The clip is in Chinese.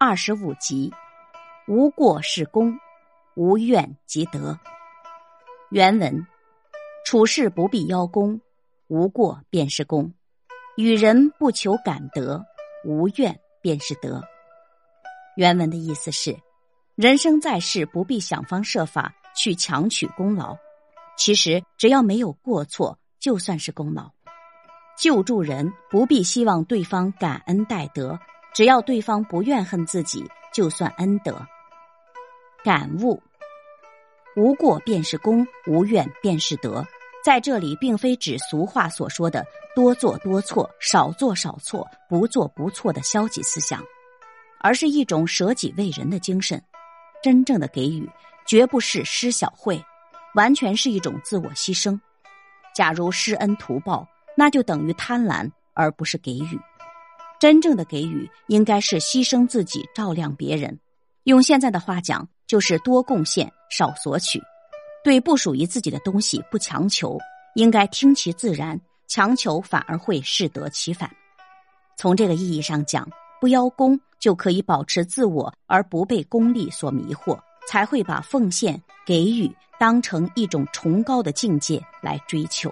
二十五集，无过是功，无怨即得。原文：处事不必邀功，无过便是功；与人不求感得，无怨便是德。原文的意思是：人生在世，不必想方设法去强取功劳。其实，只要没有过错，就算是功劳。救助人不必希望对方感恩戴德。只要对方不怨恨自己，就算恩德。感悟：无过便是功，无怨便是德。在这里，并非指俗话所说的“多做多错，少做少错，不做不错”的消极思想，而是一种舍己为人的精神。真正的给予，绝不是施小惠，完全是一种自我牺牲。假如施恩图报，那就等于贪婪，而不是给予。真正的给予，应该是牺牲自己照亮别人。用现在的话讲，就是多贡献少索取。对不属于自己的东西不强求，应该听其自然。强求反而会适得其反。从这个意义上讲，不邀功就可以保持自我，而不被功利所迷惑，才会把奉献给予当成一种崇高的境界来追求。